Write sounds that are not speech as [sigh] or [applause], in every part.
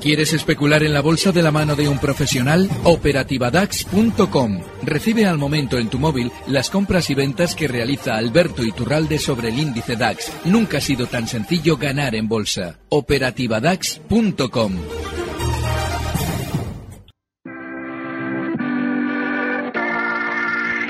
¿Quieres especular en la bolsa de la mano de un profesional? Operativadax.com. Recibe al momento en tu móvil las compras y ventas que realiza Alberto Iturralde sobre el índice DAX. Nunca ha sido tan sencillo ganar en bolsa. Operativadax.com.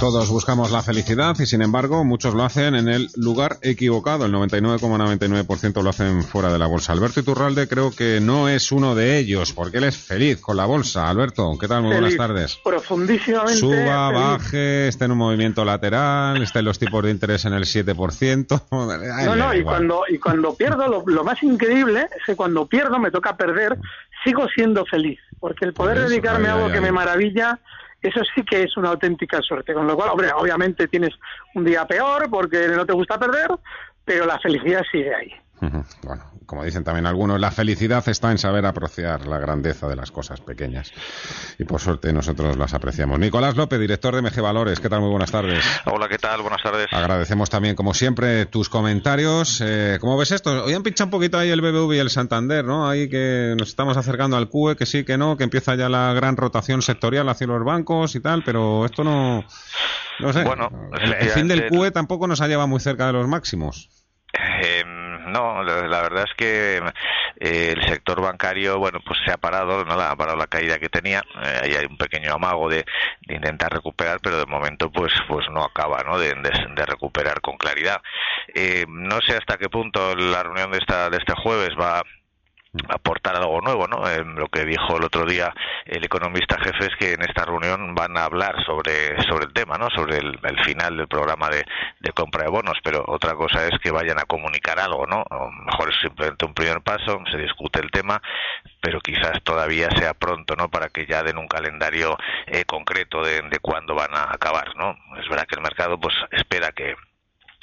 Todos buscamos la felicidad y sin embargo muchos lo hacen en el lugar equivocado. El 99,99% lo hacen fuera de la bolsa. Alberto Iturralde creo que no es uno de ellos porque él es feliz con la bolsa. Alberto, ¿qué tal? Muy buenas tardes. Profundísimamente. Suba, baje, esté en un movimiento lateral, esté en los tipos de interés en el 7%. [laughs] no, no, y cuando, y cuando pierdo, lo, lo, más increíble es que cuando pierdo, me toca perder, sigo siendo feliz. Porque el poder dedicarme a algo que me maravilla eso sí que es una auténtica suerte. Con lo cual, hombre, obviamente tienes un día peor porque no te gusta perder, pero la felicidad sigue ahí. Bueno, como dicen también algunos, la felicidad está en saber apreciar la grandeza de las cosas pequeñas. Y por suerte nosotros las apreciamos. Nicolás López, director de MG Valores. ¿Qué tal? Muy buenas tardes. Hola, ¿qué tal? Buenas tardes. Agradecemos también, como siempre, tus comentarios. Eh, ¿Cómo ves esto? Hoy han pinchado un poquito ahí el BBV y el Santander, ¿no? Ahí que nos estamos acercando al QE, que sí, que no, que empieza ya la gran rotación sectorial hacia los bancos y tal, pero esto no... No sé. Bueno, el, fin del QE tampoco nos ha llevado muy cerca de los máximos. No, la, verdad es que eh, el sector bancario, bueno, pues se ha parado, no ha parado la caída que tenía. Eh, ahí hay un pequeño amago de, intentar recuperar, pero de momento, pues, pues no acaba, ¿no? De, recuperar con claridad. Eh, no sé hasta qué punto la reunión de esta de este jueves va aportar algo nuevo, ¿no? lo que dijo el otro día el economista jefe es que en esta reunión van a hablar sobre, sobre el tema, ¿no? Sobre el, final del programa de, de, compra de bonos, pero otra cosa es que vayan a comunicar algo, ¿no? A mejor es simplemente un primer paso, se discute el tema, pero quizás todavía sea pronto, ¿no? Para que ya den un calendario eh, concreto de, de cuándo van a acabar, ¿no? Es verdad que el mercado pues espera que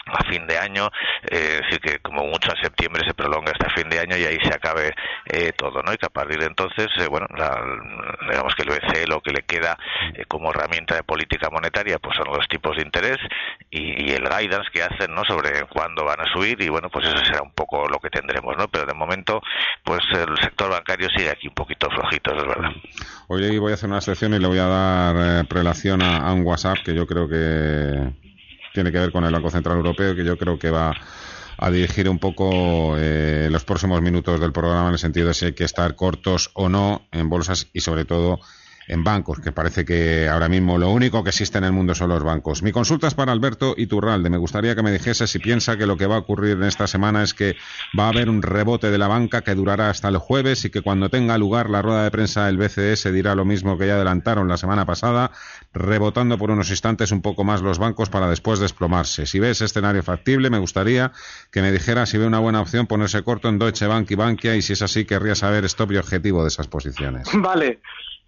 a fin de año, eh, decir que como mucho a septiembre se prolonga hasta fin de año y ahí se acabe eh, todo, ¿no? Y que a partir de entonces, eh, bueno, digamos que el BCE lo que le queda eh, como herramienta de política monetaria, pues son los tipos de interés y, el guidance que hacen, ¿no? Sobre cuándo van a subir y bueno, pues eso será un poco lo que tendremos, ¿no? Pero de momento, pues el sector bancario sigue aquí un poquito flojito, es verdad. Hoy voy a hacer una sección y le voy a dar prelación a un WhatsApp que yo creo que tiene que ver con el Banco Central Europeo, que yo creo que va a dirigir un poco eh, los próximos minutos del programa en el sentido de si hay que estar cortos o no en bolsas y sobre todo en bancos, que parece que ahora mismo lo único que existe en el mundo son los bancos. Mi consulta es para Alberto Iturralde. Me gustaría que me dijese si piensa que lo que va a ocurrir en esta semana es que va a haber un rebote de la banca que durará hasta el jueves y que cuando tenga lugar la rueda de prensa del BCE se dirá lo mismo que ya adelantaron la semana pasada, rebotando por unos instantes un poco más los bancos para después desplomarse. Si ve ese escenario factible, me gustaría que me dijera si ve una buena opción ponerse corto en Deutsche Bank y Bankia y si es así, querría saber stop y objetivo de esas posiciones. Vale.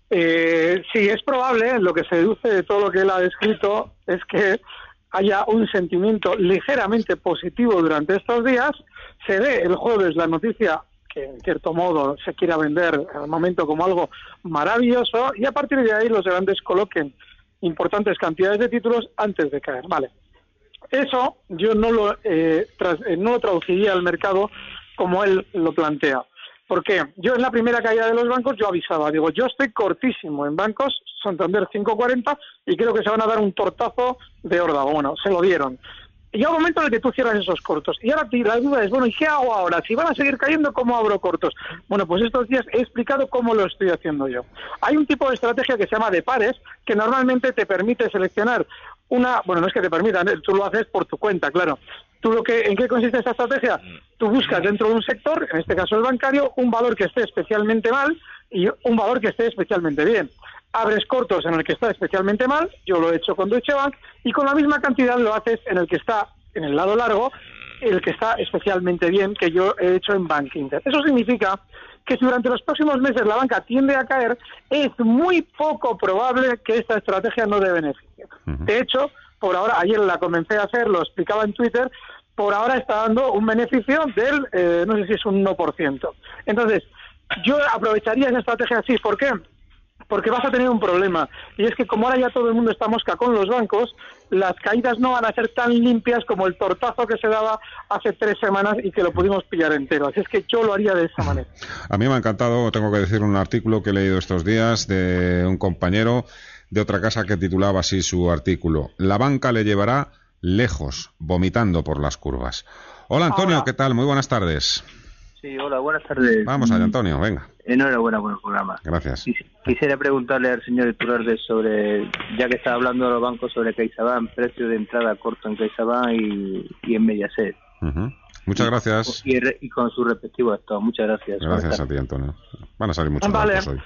Eh, sí, es probable, lo que se deduce de todo lo que él ha descrito es que haya un sentimiento ligeramente positivo durante estos días. Se ve el jueves la noticia que en cierto modo se quiera vender al momento como algo maravilloso y a partir de ahí los grandes coloquen importantes cantidades de títulos antes de caer. Vale. Eso yo no lo, eh, eh no lo traduciría al mercado como él lo plantea. Porque yo en la primera caída de los bancos yo avisaba, digo, yo estoy cortísimo en bancos, Santander 540, y creo que se van a dar un tortazo de órdago. Bueno, se lo dieron. llega un momento en el que tú cierras esos cortos. Y ahora la duda es, bueno, ¿y qué hago ahora? Si van a seguir cayendo, ¿cómo abro cortos? Bueno, pues estos días he explicado cómo lo estoy haciendo yo. Hay un tipo de estrategia que se llama de pares, que normalmente te permite seleccionar una, bueno, no es que te permitan, tú lo haces por tu cuenta, claro. ¿Tú lo que, ¿En qué consiste esta estrategia? Tú buscas dentro de un sector, en este caso el bancario, un valor que esté especialmente mal y un valor que esté especialmente bien abres cortos en el que está especialmente mal, yo lo he hecho con Deutsche Bank, y con la misma cantidad lo haces en el que está en el lado largo, el que está especialmente bien, que yo he hecho en Bank Inter. Eso significa que si durante los próximos meses la banca tiende a caer, es muy poco probable que esta estrategia no dé beneficio. De hecho, por ahora, ayer la comencé a hacer, lo explicaba en Twitter, por ahora está dando un beneficio del, eh, no sé si es un 1%. Entonces, yo aprovecharía esa estrategia así. ¿Por qué? Porque vas a tener un problema. Y es que como ahora ya todo el mundo está mosca con los bancos, las caídas no van a ser tan limpias como el tortazo que se daba hace tres semanas y que lo pudimos pillar entero. Así es que yo lo haría de esa manera. A mí me ha encantado, tengo que decir, un artículo que he leído estos días de un compañero de otra casa que titulaba así su artículo. La banca le llevará lejos, vomitando por las curvas. Hola Antonio, ¿qué tal? Muy buenas tardes. Sí, hola, buenas tardes. Vamos allá, Antonio, venga. Enhorabuena por el programa. Gracias. Quisiera preguntarle al señor Iturralde sobre, ya que está hablando de los bancos sobre CaixaBank, precio de entrada corto en CaixaBank y, y en Mediaset. Muchas gracias. Y, con su respectivo estado. Muchas gracias. Gracias a ti, Antonio. Van a salir muchos vale. hoy.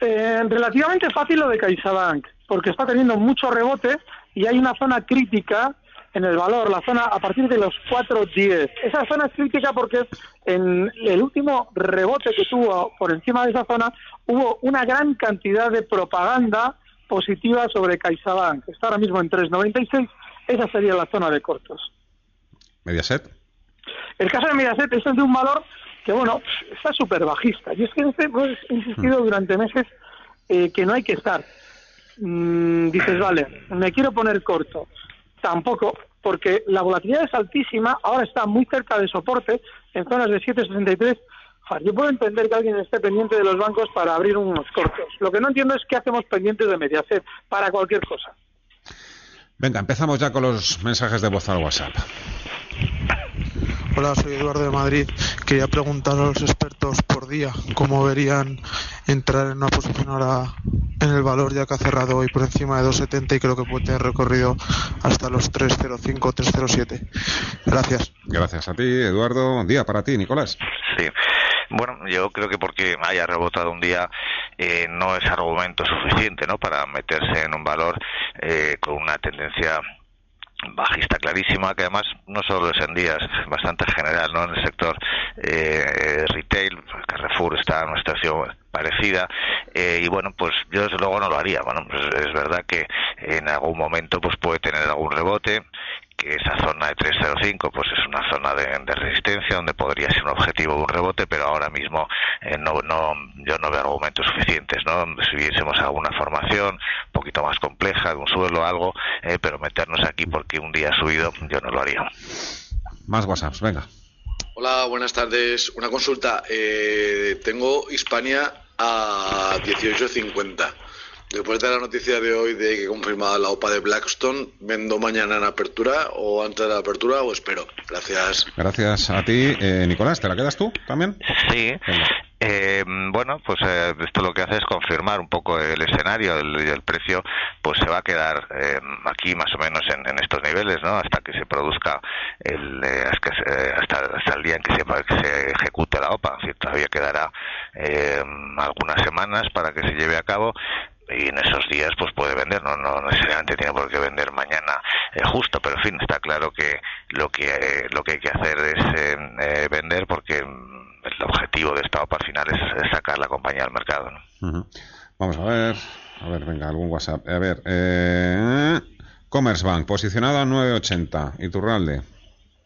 Eh, relativamente fácil lo de CaixaBank, porque está teniendo mucho rebote y hay una zona crítica en el valor, la zona a partir de los 4.10. Esa zona es crítica porque en el último rebote que tuvo por encima de esa zona hubo una gran cantidad de propaganda positiva sobre CaixaBank. Está ahora mismo en 3.96. Esa sería la zona de cortos. ¿Mediaset? El caso de Mediaset es de un valor que, bueno, está súper bajista. Y es que este, pues, he insistido mm. durante meses eh, que no hay que estar. Mm, dices, vale, me quiero poner corto Tampoco, porque la volatilidad es altísima, ahora está muy cerca de soporte, en zonas de 7,63. Yo puedo entender que alguien esté pendiente de los bancos para abrir unos cortos. Lo que no entiendo es qué hacemos pendientes de Mediaset para cualquier cosa. Venga, empezamos ya con los mensajes de voz al WhatsApp. Hola, soy Eduardo de Madrid. Quería preguntar a los expertos por día cómo verían entrar en una posición ahora en el valor ya que ha cerrado hoy por encima de 2,70 y creo que puede tener recorrido hasta los 3,05, 3,07. Gracias. Gracias a ti, Eduardo. Día para ti, Nicolás. Sí. Bueno, yo creo que porque haya rebotado un día eh, no es argumento suficiente ¿no? para meterse en un valor eh, con una tendencia bajista clarísima, que además no solo es en días, bastante general, ¿no? En el sector eh, retail, Carrefour está en una situación parecida eh, y bueno, pues yo desde luego no lo haría. Bueno, pues es verdad que en algún momento pues puede tener algún rebote que esa zona de 305 pues es una zona de, resistencia donde podría ser un objetivo de un rebote pero ahora mismo eh, no, no yo no veo argumentos suficientes no si viésemos alguna formación un poquito más compleja de un suelo algo eh, pero meternos aquí porque un día ha subido yo no lo haría. Más WhatsApp venga. Hola buenas tardes. Una consulta eh, tengo Hispania a 18.50 Después de la noticia de hoy de que confirmada la OPA de Blackstone, ¿vendo mañana en apertura o antes de la apertura o espero? Gracias. Gracias a ti. Eh, Nicolás, ¿te la quedas tú también? Sí. Eh, bueno, pues eh, esto lo que hace es confirmar un poco el escenario y el, precio, pues se va a quedar eh, aquí más o menos en, estos niveles, ¿no? Hasta que se produzca el, hasta, el día en que se, que se ejecute la OPA. todavía quedará algunas semanas para que se lleve a cabo y en esos días pues puede vender no no necesariamente tiene por qué vender mañana eh, justo pero en fin está claro que lo que eh, lo que hay que hacer es eh, vender porque el objetivo de esta OPA al final es, sacar la compañía al mercado ¿no? vamos a ver a ver venga algún WhatsApp. A ver eh, Commerzbank posicionado a 9.80 y Turralde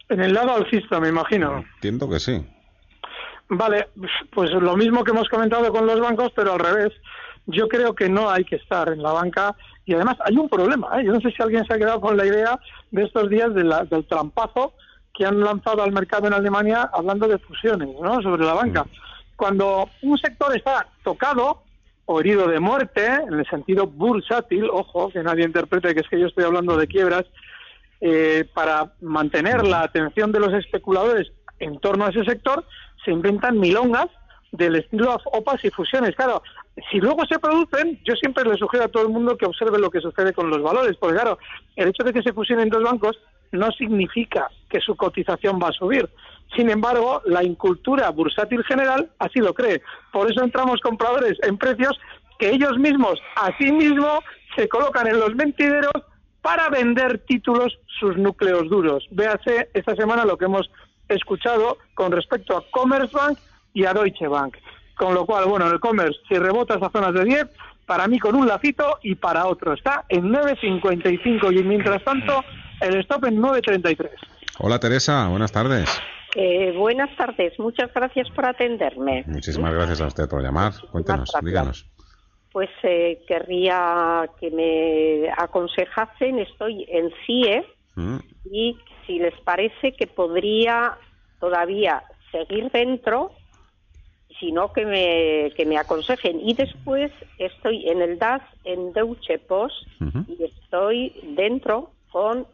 en el lado alcista me imagino. Entiendo que sí. Vale pues lo mismo que hemos comentado con los bancos pero al revés yo creo que no hay que estar en la banca y además hay un problema. ¿eh? Yo no sé si alguien se ha quedado con la idea de estos días del trampazo que han lanzado al mercado en Alemania hablando de fusiones ¿no? sobre la banca. Mm. Cuando un sector está tocado o herido de muerte, en el sentido bursátil, ojo, que nadie interprete que es que yo estoy hablando de quiebras, eh, para mantener la atención de los especuladores en torno a ese sector, se inventan milongas del estilo OPAs y fusiones. Claro, si luego se producen, yo siempre le sugiero a todo el mundo que observe lo que sucede con los valores, porque claro, el hecho de que se fusionen dos bancos no significa que su cotización va a subir. Sin embargo, la incultura bursátil general así lo cree. Por eso entramos compradores en precios que ellos mismos, a sí mismos, se colocan en los mentideros para vender títulos sus núcleos duros. Véase esta semana lo que hemos escuchado con respecto a Commerzbank y a Deutsche Bank. Con lo cual, bueno, el Commerce, si rebota esas zonas de 10, para mí con un lacito y para otro. Está en 9.55 y mientras tanto el stop en 9.33. Hola Teresa, buenas tardes. Eh, buenas tardes, muchas gracias por atenderme. Muchísimas gracias a usted por llamar. Cuéntenos, díganos. Pues eh, querría que me aconsejasen, estoy en CIE mm. y si les parece que podría todavía seguir dentro, sino que me, que me aconsejen. Y después estoy en el DAS en Deutsche Post y estoy dentro con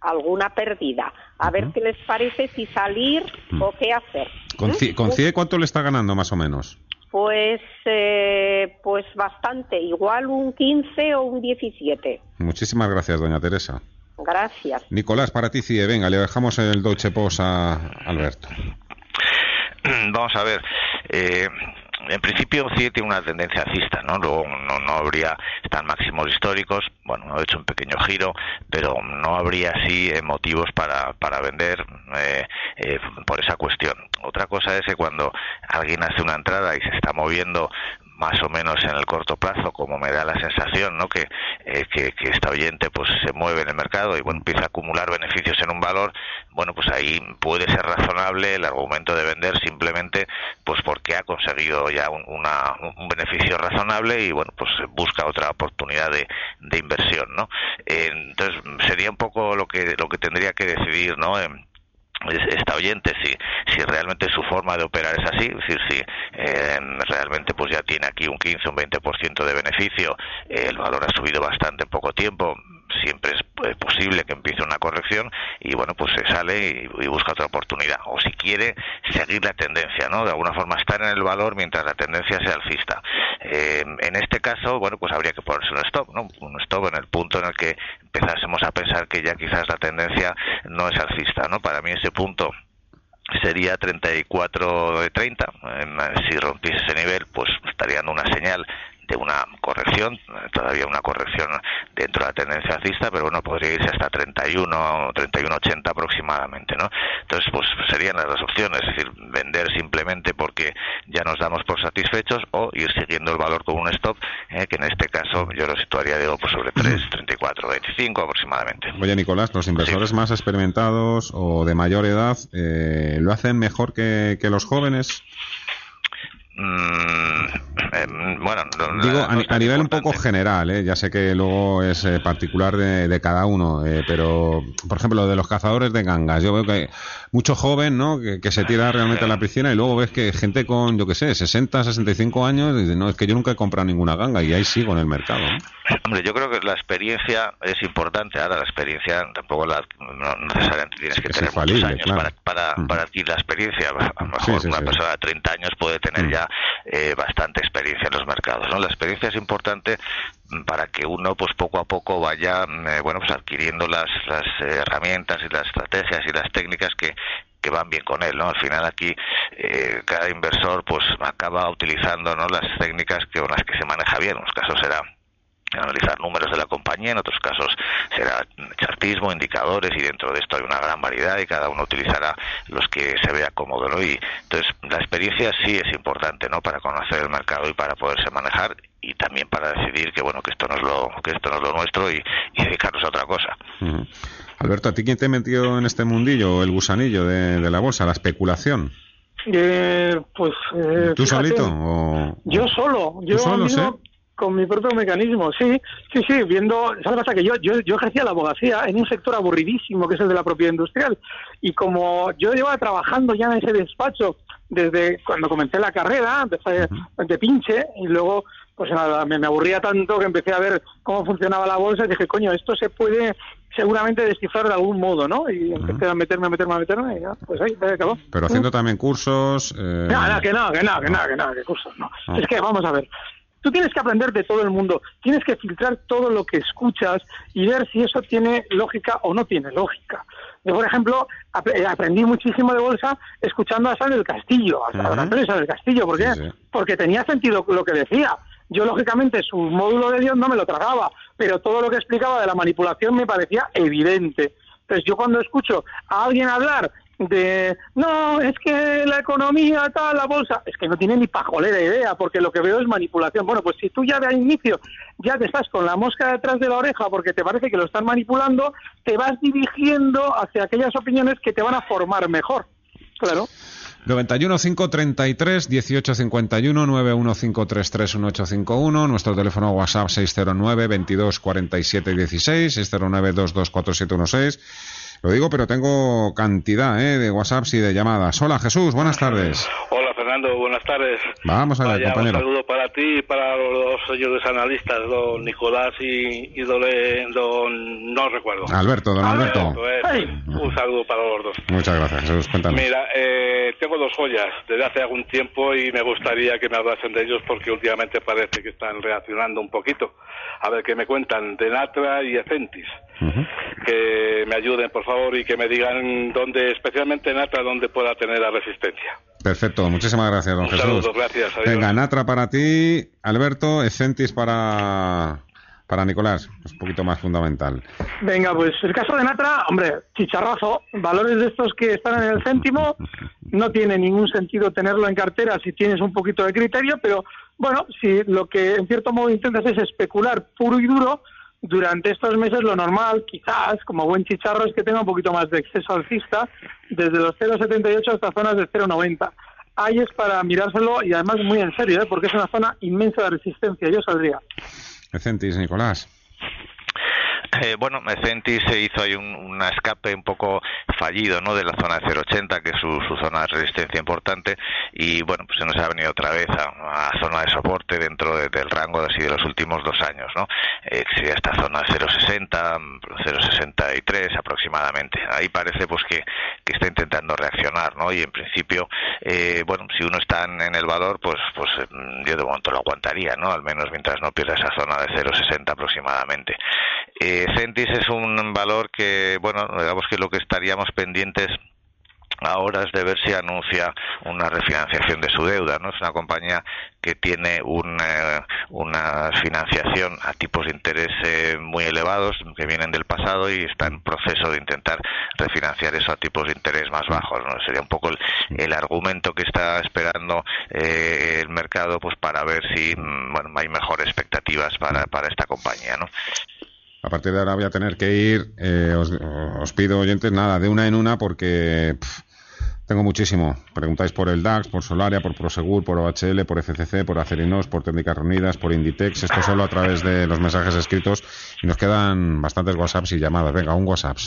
alguna pérdida. A ver qué les parece, si salir o qué hacer. ¿Con, CIE cuánto le está ganando más o menos? Pues, eh, pues bastante, igual un 15 o un 17. Muchísimas gracias, doña Teresa. Gracias. Nicolás, para ti, CIE, venga, le dejamos el Deutsche Post a Alberto. [clears throat] Vamos a ver. Eh, en principio sí tiene una tendencia alcista, ¿no? Luego no, no habría, están máximos históricos, bueno, ha hecho un pequeño giro, pero no habría así eh, motivos para, para vender eh, eh, por esa cuestión. Otra cosa es que cuando alguien hace una entrada y se está moviendo más o menos en el corto plazo, como me da la sensación, ¿no? Que, eh, que, esta oyente pues se mueve en el mercado y bueno empieza a acumular beneficios en un valor, bueno pues ahí puede ser razonable el argumento de vender simplemente porque ha conseguido ya un, una, un beneficio razonable y bueno pues busca otra oportunidad de, de inversión, ¿no? Eh, entonces sería un poco lo que lo que tendría que decidir, ¿no? esta oyente si si realmente su forma de operar es así, es decir, si eh, realmente pues ya tiene aquí un 15 un 20% de beneficio, eh, el valor ha subido bastante en poco tiempo, siempre es eh, posible que empiece una corrección y bueno pues se sale y, busca otra oportunidad. O si quiere seguir la tendencia no de alguna forma estar en el valor mientras la tendencia sea alcista. Eh, en este caso bueno pues habría que ponerse un stop no un stop en el punto en el que empezásemos a pensar que ya quizás la tendencia no es alcista no para mí ese punto sería 34 de 30. si rompiese ese nivel, pues estaría dando una señal de una corrección, todavía una corrección dentro de la tendencia alcista, pero bueno, podría irse hasta 31 o 31.80 aproximadamente, ¿no? Entonces, pues serían las dos opciones, es decir, vender simplemente porque ya nos damos por satisfechos o ir siguiendo el valor con un stop, eh, que en este caso yo lo situaría, digo, pues sobre 3, 34, 25 aproximadamente. Oye, Nicolás, los inversores más experimentados o de mayor edad, eh, ¿lo hacen mejor que, que los jóvenes? Mm, eh, bueno, digo a, nivel un poco general, ¿eh? ya sé que luego es eh, particular de, cada uno, eh, pero por ejemplo lo de los cazadores de gangas, yo veo que mucho joven, ¿no? Que, se tira realmente a la piscina y luego ves que gente con, yo qué sé, 60, 65 años dice, no, es que yo nunca he comprado ninguna ganga y ahí sigo en el mercado. Hombre, yo creo que la experiencia es importante. Ahora, la experiencia tampoco la, no necesariamente tienes que tener muchos años para, para, mm. para adquirir la experiencia. A lo mejor una persona de 30 años puede tener mm. Eh, bastante experiencia en los mercados. ¿no? La experiencia es importante para que uno pues poco a poco vaya eh, bueno pues adquiriendo las, las herramientas y las estrategias y las técnicas que, que van bien con él, ¿no? Al final aquí eh, cada inversor pues acaba utilizando ¿no? las técnicas que, con las que se maneja bien. En unos casos será analizar números de la compañía, en otros casos será chartismo, indicadores y dentro de esto hay una gran variedad y cada uno utilizará los que se vea cómodo, ¿no? Y entonces la experiencia sí es importante, ¿no? Para conocer el mercado y para poderse manejar y también para decidir que bueno que esto no es lo que esto no es lo nuestro y, dedicarnos a otra cosa. Alberto, ¿a ti quién te metió en este mundillo, el gusanillo de, la bolsa, la especulación? Eh, pues eh, tú solito yo solo yo solo, con mi propio mecanismo, sí, sí, sí, viendo, ¿sabes pasa? Que yo, yo, yo ejercía la abogacía en un sector aburridísimo que es el de la propiedad industrial y como yo llevaba trabajando ya en ese despacho desde cuando comencé la carrera, empecé de pinche y luego pues nada, me, me, aburría tanto que empecé a ver cómo funcionaba la bolsa y dije, coño, esto se puede seguramente descifrar de algún modo, ¿no? Y empecé a meterme, a meterme, a meterme, y ya, pues ahí, me acabó. Pero haciendo también cursos. Eh... Nada, que no, que no, que no, que no, que cursos no. Es que vamos a ver. Tú tienes que aprender de todo el mundo, tienes que filtrar todo lo que escuchas y ver si eso tiene lógica o no tiene lógica. Yo, por ejemplo, eh, aprendí muchísimo de bolsa escuchando a San del Castillo, a San del Castillo. ¿Por qué? Porque tenía sentido lo que decía. Yo, lógicamente, su módulo de Dios no me lo tragaba, pero todo lo que explicaba de la manipulación me parecía evidente. Entonces, yo cuando escucho a alguien hablar de no, es que la economía tal, la bolsa, es que no tiene ni pajolera idea, porque lo que veo es manipulación. Bueno, pues si tú ya de inicio ya te estás con la mosca detrás de la oreja porque te parece que lo están manipulando, te vas dirigiendo hacia aquellas opiniones que te van a formar mejor. Claro. 91 533 1851 91533 1851 nuestro teléfono WhatsApp 609 22 47 16 609 224716 lo digo, pero tengo cantidad ¿eh? de WhatsApps y de llamadas. Hola Jesús, buenas tardes. Hola Fernando, buenas tardes. Vamos a ver, compañero. Un saludo para ti y para los señores analistas, don Nicolás y, don, no recuerdo. Alberto, don Alberto. un saludo para los dos. Muchas gracias Jesús, cuéntame. Mira, eh, tengo dos joyas desde hace algún tiempo y me gustaría que me hablasen de ellos porque últimamente parece que están reaccionando un poquito. A ver qué me cuentan de Natra y Ecentis. Que me ayuden, por favor, y que me digan dónde, especialmente Natra, dónde pueda tener la resistencia. Perfecto, muchísimas gracias, don Jesús. Saludos, gracias. Venga, Natra para ti, Alberto, Ecentis para para Nicolás, es un poquito más fundamental. Venga, pues el caso de Natra, hombre, chicharrazo, valores de estos que están en el céntimo, no tiene ningún sentido tenerlo en cartera si tienes un poquito de criterio, pero bueno, si lo que en cierto modo intentas es especular puro y duro, durante estos meses lo normal, quizás, como buen chicharro, es que tenga un poquito más de exceso alcista, desde los 0,78 hasta zonas de 0,90. Ahí es para mirárselo y además muy en serio, ¿eh? porque es una zona inmensa de resistencia. Yo saldría. Ecentis, Nicolás. Eh, bueno, Centis se hizo ahí un, escape un poco fallido ¿no? de la zona de 0,80, que es su, zona de resistencia importante, y bueno, pues se nos ha venido otra vez a, a zona de soporte dentro del rango así de los últimos dos años, ¿no? Eh, sería esta zona 0,60, 0,63 aproximadamente. Ahí parece pues que, que, está intentando reaccionar, ¿no? Y en principio, eh, bueno, si uno está en el valor, pues, pues mm, yo de momento lo aguantaría, ¿no? Al menos mientras no pierda esa zona de 0,60 aproximadamente. Eh, Centis es un valor que, bueno, digamos que lo que estaríamos pendientes ahora es de ver si anuncia una refinanciación de su deuda. ¿no? Es una compañía que tiene una, una financiación a tipos de interés eh, muy elevados que vienen del pasado y está en proceso de intentar refinanciar eso a tipos de interés más bajos. ¿no? Sería un poco el, argumento que está esperando eh, el mercado pues para ver si mm, bueno, hay mejores expectativas para, para esta compañía. ¿no? A partir de ahora voy a tener que ir, eh, os, pido oyentes, nada, de una en una porque tengo muchísimo. Preguntáis por el DAX, por Solaria, por Prosegur, por OHL, por FCC, por Acerinos, por Técnicas Reunidas, por Inditex. Esto solo a través de los mensajes escritos y nos quedan bastantes WhatsApps y llamadas. Venga, un WhatsApp.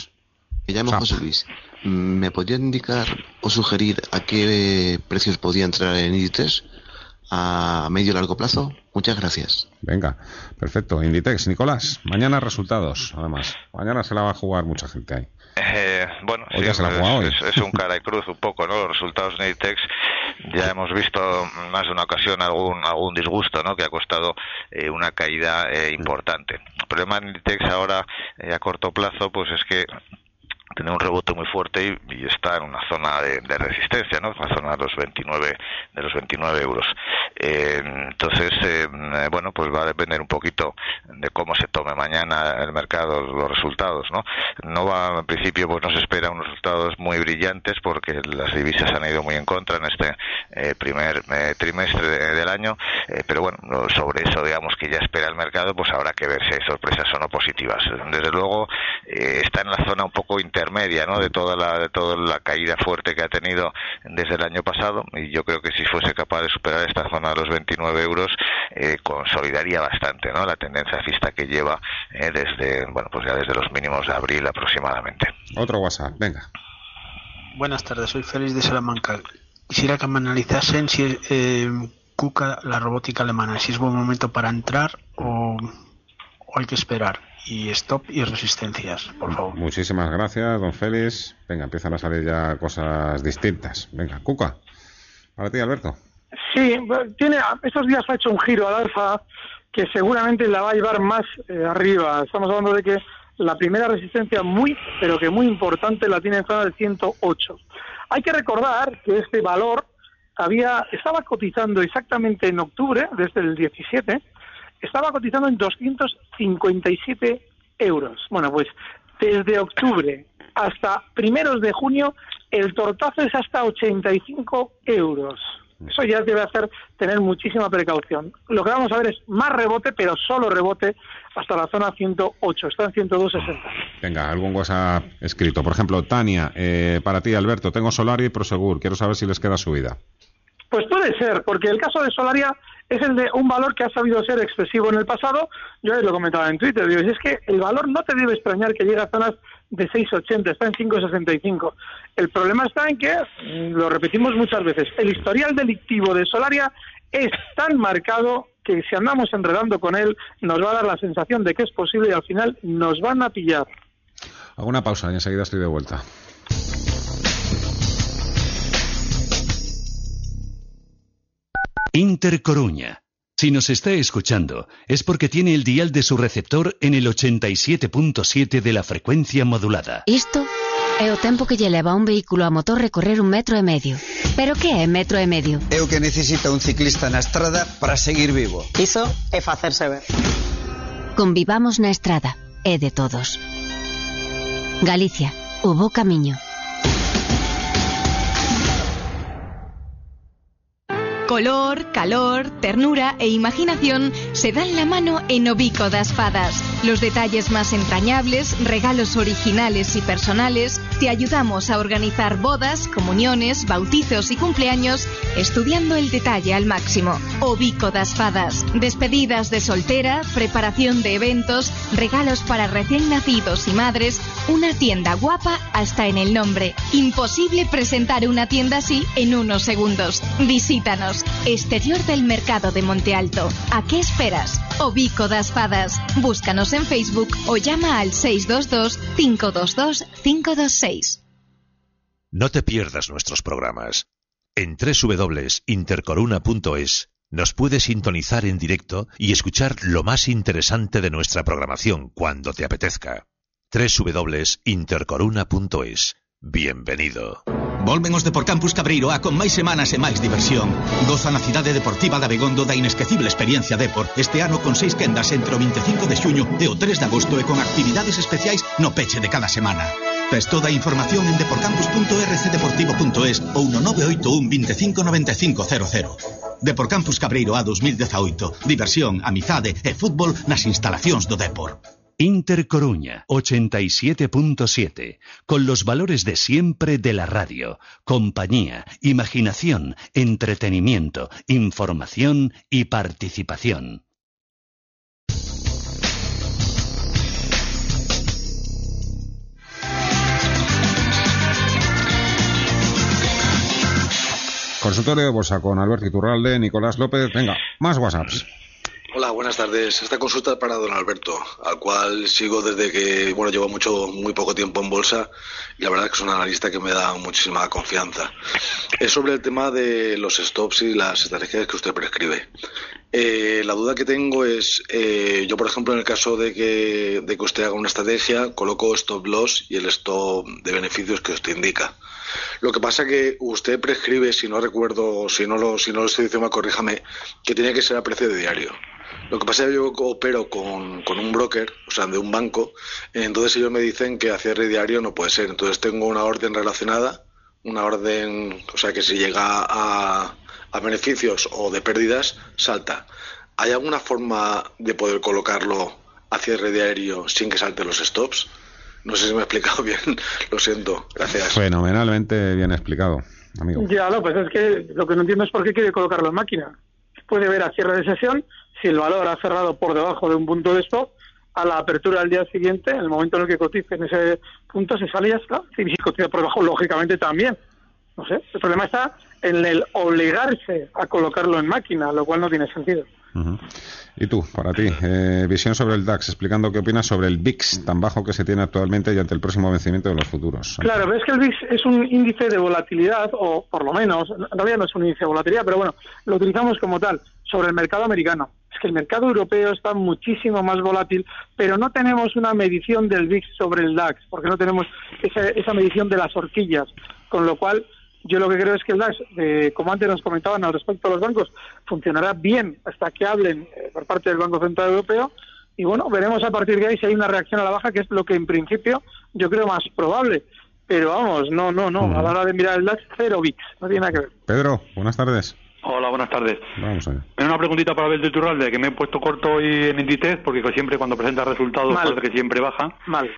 Me llamo José Luis. ¿Me podría indicar o sugerir a qué precios podía entrar en Inditex? A medio largo plazo. Muchas gracias. Venga, perfecto. Inditex, Nicolás, mañana resultados, además. Mañana se la va a jugar mucha gente ahí. Eh, bueno, sí, es, un [laughs] cara y cruz un poco, ¿no? Los resultados de Inditex ya hemos visto más de una ocasión algún algún disgusto, ¿no? Que ha costado eh, una caída eh, importante. El problema de Inditex ahora a corto plazo, pues es que tiene un rebote muy fuerte y, está en una zona de, resistencia, ¿no? Una zona de los 29 de los 29 euros. Eh, entonces, eh, bueno, pues va a depender un poquito de cómo se tome mañana el mercado los resultados, ¿no? No va, en principio, pues nos espera unos resultados muy brillantes porque las divisas han ido muy en contra en este eh, primer trimestre del año, pero bueno, sobre eso, digamos que ya espera el mercado, pues habrá que ver si hay sorpresas o no positivas. Desde luego, está en la zona un poco interna intermedia ¿no? de toda la de toda la caída fuerte que ha tenido desde el año pasado y yo creo que si fuese capaz de superar esta zona de los 29 euros eh, consolidaría bastante ¿no? la tendencia alcista que lleva eh, desde bueno pues ya desde los mínimos de abril aproximadamente otro WhatsApp venga buenas tardes soy Félix de Salamanca quisiera que me analizasen si eh, KUKA la robótica alemana si es buen momento para entrar o, o hay que esperar y stop y resistencias, por favor. Muchísimas gracias, don Félix. Venga, empiezan a salir ya cosas distintas. Venga, Cuca. Para ti, Alberto. Sí, tiene, estos días ha hecho un giro al alfa que seguramente la va a llevar más eh, arriba. Estamos hablando de que la primera resistencia muy, pero que muy importante, la tiene en zona del 108. Hay que recordar que este valor había estaba cotizando exactamente en octubre, desde el 17, estaba cotizando en 257 euros. Bueno, pues desde octubre hasta primeros de junio el tortazo es hasta 85 euros. Eso ya debe hacer tener muchísima precaución. Lo que vamos a ver es más rebote, pero solo rebote hasta la zona 108. Está en 102.60. Venga, algún cosa escrito. Por ejemplo, Tania, eh, para ti, Alberto, tengo Solaria y Prosegur. Quiero saber si les queda subida. Pues puede ser, porque el caso de Solaria es el de un valor que ha sabido ser excesivo en el pasado. Yo lo comentaba en Twitter, digo, es que el valor no te debe extrañar que llegue a zonas de 6,80, está en 5,65. El problema está en que, mm, lo repetimos muchas veces, el historial delictivo de Solaria es tan marcado que si andamos enredando con él nos va a dar la sensación de que es posible y al final nos van a pillar. Hago una pausa y enseguida estoy de vuelta. Inter Coruña. Si nos está escuchando, es porque tiene el dial de su receptor en el 87.7 de la frecuencia modulada. Isto É o tempo que lle leva a un vehículo a motor recorrer un metro e medio. Pero que é metro e medio? É o que necesita un ciclista na estrada para seguir vivo. Iso é facerse ver. Convivamos na estrada, é de todos. Galicia, o bo camiño. Color, calor, ternura e imaginación se dan la mano en Obico das Fadas. Los detalles más entrañables, regalos originales y personales, te ayudamos a organizar bodas, comuniones, bautizos y cumpleaños estudiando el detalle al máximo. Obico das Fadas. Despedidas de soltera, preparación de eventos, regalos para recién nacidos y madres, una tienda guapa hasta en el nombre. Imposible presentar una tienda así en unos segundos. Visítanos. Exterior del Mercado de Monte Alto. ¿A qué esperas? Obico das Fadas. Búscanos en Facebook o llama al 622 522 526. No te pierdas nuestros programas. En www.intercoruna.es nos puedes sintonizar en directo y escuchar lo más interesante de nuestra programación cuando te apetezca. www.intercoruna.es Bienvenido. Volven os de Cabreiro A con máis semanas e máis diversión. Goza na cidade deportiva da Begondo da inesquecible experiencia Depor este ano con seis quendas entre o 25 de xuño e o 3 de agosto e con actividades especiais no peche de cada semana. Tes toda a información en deporcampus.rcdeportivo.es ou no 981 25 95 00. Deporcampus 2018. Diversión, amizade e fútbol nas instalacións do Depor. Inter Coruña 87.7, con los valores de siempre de la radio, compañía, imaginación, entretenimiento, información y participación. Consultorio de Bolsa con Alberto Iturralde, Nicolás López. Venga, más WhatsApps. Hola, buenas tardes. Esta consulta es para don Alberto, al cual sigo desde que, bueno, llevo mucho, muy poco tiempo en bolsa y la verdad es que es un analista que me da muchísima confianza. Es sobre el tema de los stops y las estrategias que usted prescribe. Eh, la duda que tengo es, eh, yo por ejemplo en el caso de que, de que usted haga una estrategia, coloco stop loss y el stop de beneficios que usted indica. Lo que pasa que usted prescribe, si no recuerdo, si no lo, si no lo estoy diciendo, corríjame, que tiene que ser a precio de diario. Lo que pasa es que yo opero con, con, un broker, o sea, de un banco, entonces ellos me dicen que a cierre diario no puede ser. Entonces tengo una orden relacionada, una orden, o sea, que si llega a, a beneficios o de pérdidas, salta. ¿Hay alguna forma de poder colocarlo a cierre diario sin que salte los stops? No sé si me he explicado [laughs] bien, lo siento, gracias. Fenomenalmente bien explicado, amigo. Ya, no, pues es que lo que no entiendo es por qué quiere colocarlo en máquina. Puede ver a cierre de sesión si el valor ha cerrado por debajo de un punto de stop, a la apertura del día siguiente, en el momento en el que cotice en ese punto, se sale y ya está. Si cotiza por debajo, lógicamente también. No sé, el problema está en el obligarse a colocarlo en máquina, lo cual no tiene sentido. Y tú, para ti, eh, visión sobre el DAX, explicando qué opinas sobre el VIX tan bajo que se tiene actualmente y ante el próximo vencimiento de los futuros. Claro, ves que el VIX es un índice de volatilidad, o por lo menos, en realidad no es un índice de volatilidad, pero bueno, lo utilizamos como tal, sobre el mercado americano. Es que el mercado europeo está muchísimo más volátil, pero no tenemos una medición del VIX sobre el DAX, porque no tenemos esa, esa medición de las horquillas, con lo cual yo lo que creo es que el DAX, eh, como antes nos comentaban al respecto de los bancos, funcionará bien hasta que hablen eh, por parte del Banco Central Europeo. Y bueno, veremos a partir de ahí si hay una reacción a la baja, que es lo que en principio yo creo más probable. Pero vamos, no, no, no. A la hora de mirar el DAX, cero VIX. No tiene nada que ver. Pedro, buenas tardes. Hola, buenas tardes. Vamos allá. Una preguntita para Abel de Turralde, que me he puesto corto hoy en Inditex, porque siempre cuando presenta resultados Mal. parece que siempre baja. Mal.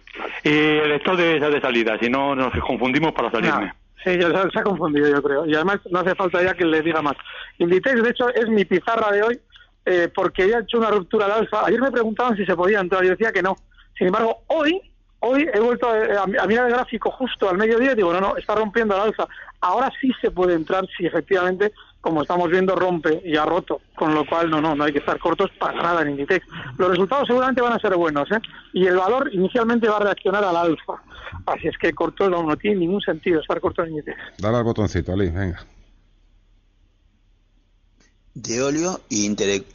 Y el esto de, de salida, si no nos confundimos para salirme. Sí, ya se, ha confundido, yo creo. Y además no hace falta ya que le diga más. Inditex, de hecho, es mi pizarra de hoy eh, porque ya ha hecho una ruptura al alza. Ayer me preguntaban si se podía entrar, yo decía que no. Sin embargo, hoy hoy he vuelto a, a- mirar el gráfico justo al mediodía y digo, no, no, está rompiendo al alza. Ahora sí se puede entrar si efectivamente, como estamos viendo, rompe y ha roto. Con lo cual, no, no, no hay que estar cortos para nada en Inditex. Los resultados seguramente van a ser buenos, ¿eh? Y el valor inicialmente va a reaccionar al alza. Así es que corto no, no tiene ningún sentido estar corto. Dale al botoncito, Ali, venga. de óleo y,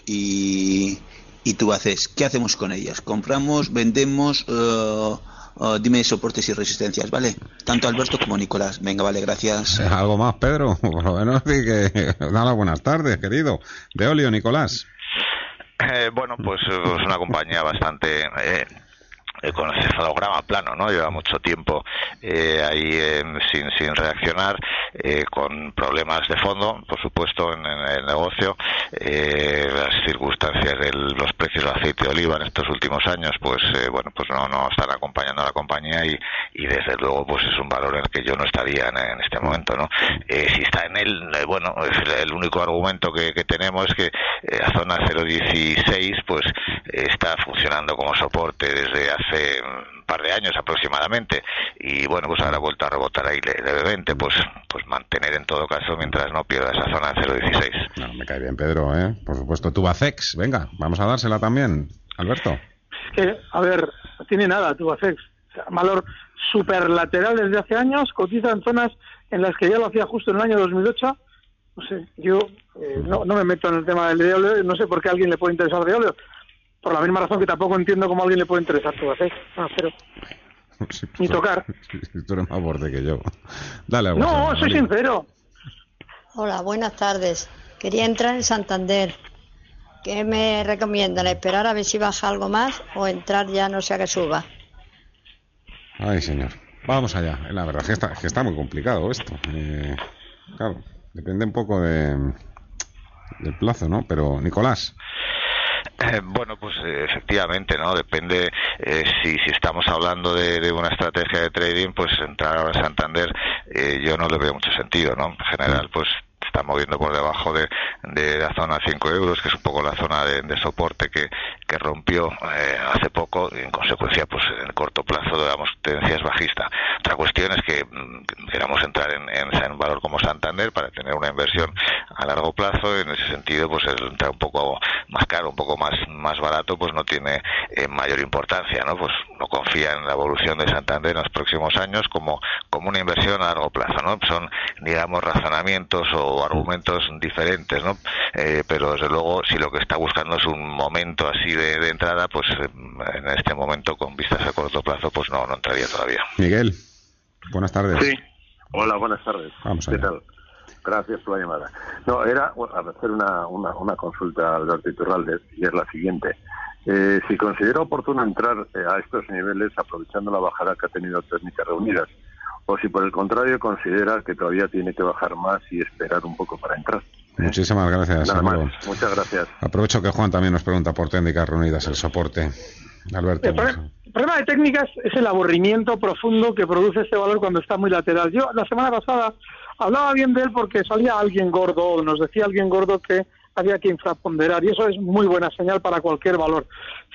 y, y Tubacex. ¿Qué hacemos con ellas? ¿Compramos, vendemos? eh, eh, dime soportes y resistencias, ¿vale? Tanto Alberto como Nicolás. Venga, vale, gracias. ¿Algo más, Pedro? [laughs] Por lo menos que... [laughs] Dale buenas tardes, querido. De Olio, Nicolás. Eh, bueno, pues es una compañía bastante eh, eh, con el cefalograma plano, ¿no? Lleva mucho tiempo eh, ahí eh, sin, sin reaccionar, eh, con problemas de fondo, por supuesto, en, el negocio. Eh, las circunstancias de los precios del aceite de oliva en estos últimos años, pues, eh, bueno, pues no, no están acompañando a la compañía y, y desde luego, pues es un valor en el que yo no estaría en, este momento, ¿no? Si está en él, bueno, el, único argumento que, tenemos es que la zona 016, pues, está funcionando como soporte desde hace un par de años aproximadamente y bueno pues ahora ha vuelto a rebotar ahí le- levemente pues pues mantener en todo caso mientras no pierda esa zona de 016 No, me cae bien, Pedro, ¿eh? Por supuesto, Tubacex. Venga, vamos a dársela también. Alberto. Es que, a ver, no tiene nada Tubacex. O sea, valor superlateral desde hace años, cotiza en zonas en las que ya lo hacía justo en el año 2008. No sé, yo eh, no, no me meto en el tema del de óleo, no sé por qué a alguien le puede interesar de óleo. Por la misma razón que tampoco entiendo cómo a alguien le puede interesar Tubacex. No, cero. Ni [laughs] tocar. Tú eres más borde que yo. Dale, al No, soy sincero. Hola, buenas tardes. Quería entrar en Santander. ¿Qué me recomiendan? ¿Esperar a ver si baja algo más o entrar ya no sea que suba? Ay, señor. Vamos allá. La verdad es que está, que está muy complicado esto. Eh, claro, depende un poco de del plazo, ¿no? Pero, Nicolás. Eh, bueno, pues eh, efectivamente, ¿no? Depende eh, si, si estamos hablando de, de una estrategia de trading, pues entrar ahora en Santander eh, yo no le veo mucho sentido, ¿no? En general, pues está moviendo por debajo de, de la zona 5 euros, que es un poco la zona de, de soporte que, que rompió eh, hace poco y en consecuencia, pues en el corto plazo, digamos, tendencia es bajista. Otra cuestión es que mm, queramos entrar en, en, en un valor como Santander para tener una inversión a largo plazo, en ese sentido, pues el entrar un poco más caro, un poco más, más barato, pues no tiene eh, mayor importancia, ¿no? Pues no confía en la evolución de Santander en los próximos años como, como una inversión a largo plazo, ¿no? Son, digamos, razonamientos o argumentos diferentes, ¿no? Eh, pero desde luego, si lo que está buscando es un momento así de, de entrada, pues eh, en este momento, con vistas a corto plazo, pues no, no entraría todavía. Miguel. Buenas tardes. Sí. Hola, buenas tardes. Vamos ¿Qué allá. tal? Gracias por la llamada. No, era bueno, a hacer una, una, una consulta a Alberto Iturralde y es la siguiente. Eh, si considera oportuno entrar eh, a estos niveles aprovechando la bajada que ha tenido técnicas reunidas, o si por el contrario considera que todavía tiene que bajar más y esperar un poco para entrar. Muchísimas gracias, Nada más. Muchas gracias. Aprovecho que Juan también nos pregunta por técnicas reunidas, el soporte. Alberto. El problema, el problema de técnicas es el aburrimiento profundo que produce este valor cuando está muy lateral. Yo la semana pasada hablaba bien de él porque salía alguien gordo, o nos decía alguien gordo que había que infraponderar y eso es muy buena señal para cualquier valor.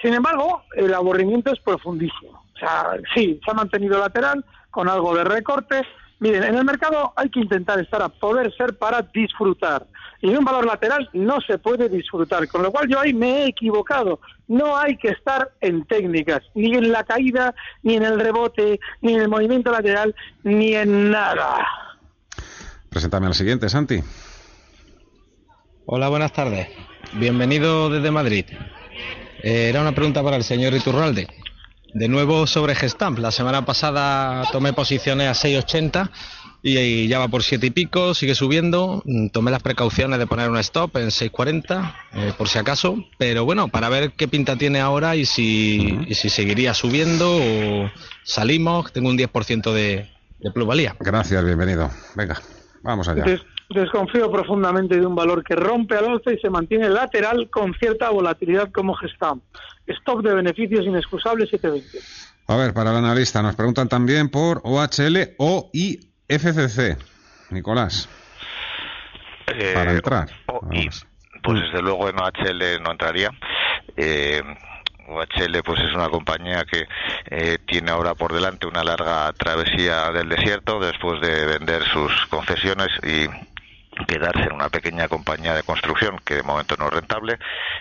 Sin embargo, el aburrimiento es profundísimo. O sea, sí, se ha mantenido lateral con algo de recorte, Miren, en el mercado hay que intentar estar a poder ser para disfrutar. Y en un valor lateral no se puede disfrutar. Con lo cual yo ahí me he equivocado. No hay que estar en técnicas, ni en la caída, ni en el rebote, ni en el movimiento lateral, ni en nada. Preséntame al siguiente, Santi. Hola, buenas tardes. Bienvenido desde Madrid. Eh, era una pregunta para el señor Iturralde. De nuevo sobre Gestamp. La semana pasada tomé posiciones a 6.80 y, ya va por 7 y pico, sigue subiendo. Mm, tomé las precauciones de poner un stop en 6.40 eh, por si acaso. Pero bueno, para ver qué pinta tiene ahora y si, y si seguiría subiendo o salimos. Tengo un 10% de, de plusvalía. Gracias, bienvenido. Venga, vamos allá. Desconfío profundamente de un valor que rompe al alza y se mantiene lateral con cierta volatilidad como Gestamp. Stop de beneficios inexcusables 720. A ver, para el analista, nos preguntan también por OHL o IFCC. Nicolás, Eh, para entrar. o- y, pues desde luego en OHL no entraría. Eh, OHL pues es una compañía que eh, tiene ahora por delante una larga travesía del desierto después de vender sus concesiones y quedarse en una pequeña compañía de construcción que de momento no es rentable.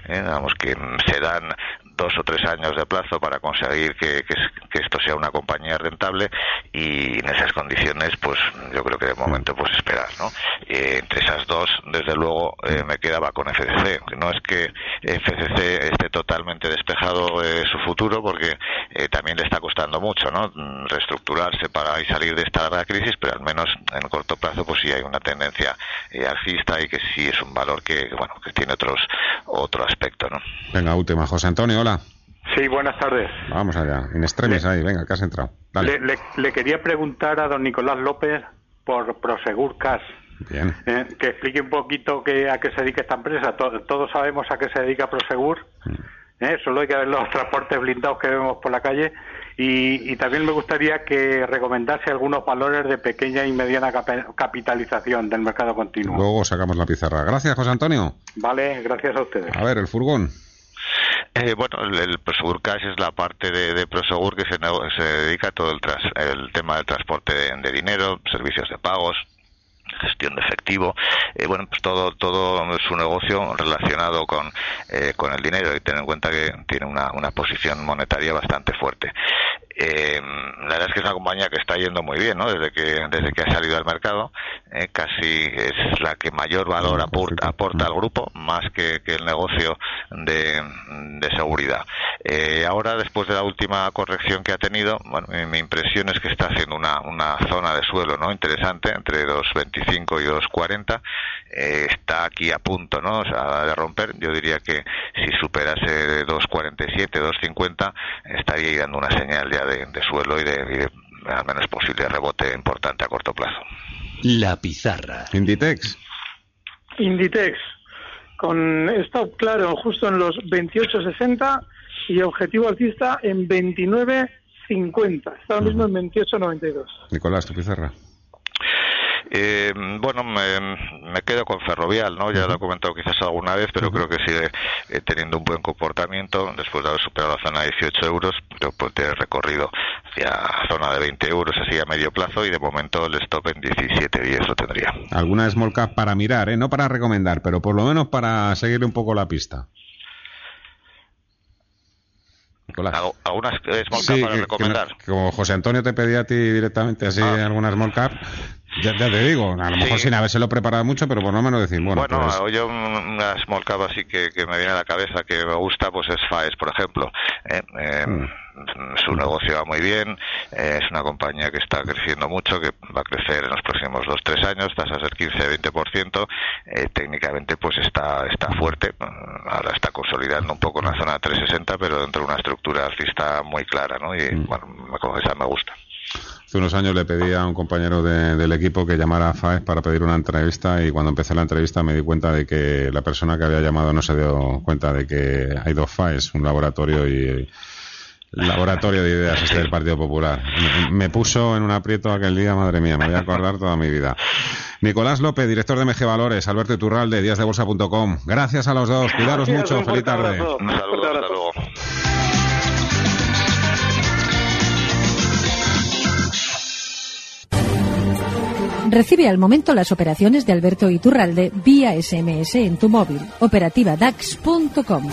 Eh, digamos que se dan dos o tres años de plazo para conseguir que, que es- que esto sea una compañía rentable y en esas condiciones pues yo creo que de momento pues esperar no Eh, entre esas dos desde luego eh, me quedaba con FCC no es que FCC esté totalmente despejado de su futuro porque eh, también le está costando mucho no reestructurarse para y salir de esta crisis pero al menos en corto plazo pues sí hay una tendencia eh, alcista y que sí es un valor que bueno que tiene otros otro aspecto no Venga, última. José Antonio, hola. Sí, buenas tardes. Vamos allá. In extremis ahí, venga, que has entrado. Dale. Le, le- le quería preguntar a don Nicolás López por Prosegur Cash. Bien. eh, que explique un poquito qué, a qué se dedica esta empresa. To- todos sabemos a qué se dedica Prosegur. ¿eh? Solo hay que ver los [laughs] transportes blindados que vemos por la calle. Y, y también me gustaría que recomendase algunos valores de pequeña y mediana capitalización del mercado continuo. Luego sacamos la pizarra. Gracias, José Antonio. Vale, gracias a ustedes. A ver, el furgón. Eh, bueno, el, el Prosegur Cash es la parte de, de Prosegur que se, se dedica a todo el, tras- el tema del transporte de dinero, servicios de pagos, gestión de efectivo, eh, bueno, pues todo todo su negocio relacionado con, eh, con el dinero y tener en cuenta que tiene una, una posición monetaria bastante fuerte. Eh, la verdad es que es una compañía que está yendo muy bien, ¿no? Desde que desde que ha salido al mercado, eh, casi es la que mayor valor aporta, aporta al grupo, más que, que el negocio de, de seguridad. Eh, ahora, después de la última corrección que ha tenido, bueno, mi, mi impresión es que está haciendo una, una zona de suelo, ¿no? Interesante, entre 2.25 y 2.40. Eh, está aquí a punto, ¿no? O sea, de romper. Yo diría que si superase 2.47, 2.50, estaría ahí dando una señal ya de, de suelo y de, y de al menos posible rebote importante a corto plazo. La pizarra. Inditex. Inditex, con stop claro justo en los 28.60 y objetivo alcista en 29.50. Está ahora mismo en 28.92. Nicolás, tu pizarra. Eh, bueno, me, me quedo con Ferrovial, ¿no? Ya lo he comentado quizás alguna vez, pero creo que sigue eh, teniendo un buen comportamiento después de haber superado la zona de 18 euros, pero pues de recorrido hacia zona de 20 euros, así a medio plazo, y de momento el stop en 17 días lo tendría. Alguna small cap para mirar, ¿eh? No para recomendar, pero por lo menos para seguirle un poco la pista. Nicolás. ¿Algunas eh, small Sí, para que- recomendar? como José Antonio te pedía a ti directamente así alguna small cap, ya, ya te digo, a lo mejor Sí. sin habérselo preparado mucho, pero por lo menos decir, bueno, Bueno, pues, yo una small cap así que, que me viene a la cabeza que me gusta, pues es FAES, por ejemplo. ¿eh? Eh, Mm. Su negocio va muy bien, eh, es una compañía que está creciendo mucho, que va a crecer en los próximos 2-3 años, tasas del 15-20%, eh, técnicamente pues está, está fuerte, mm, ahora está consolidando un poco en la zona de 360, pero dentro de una estructura alcista muy clara, ¿no? Y Mm. bueno, me confesa, me gusta. hace unos años le pedí a un compañero de- del equipo que llamara a FAES para pedir una entrevista y cuando empecé la entrevista me di cuenta de que la persona que había llamado no se dio cuenta de que hay dos FAES, un laboratorio y laboratorio de ideas este del Partido Popular. Me, puso en un aprieto aquel día, madre mía, me voy a acordar toda mi vida. Nicolás López, director de MG Valores, Alberto Iturralde, díasdebolsa.com. Gracias a los dos, cuidaros Gracias, mucho, un feliz tarde. abrazo. Un saludo, hasta luego. Recibe al momento las operaciones de Alberto Iturralde vía SMS en tu móvil. Operativa DAX.com.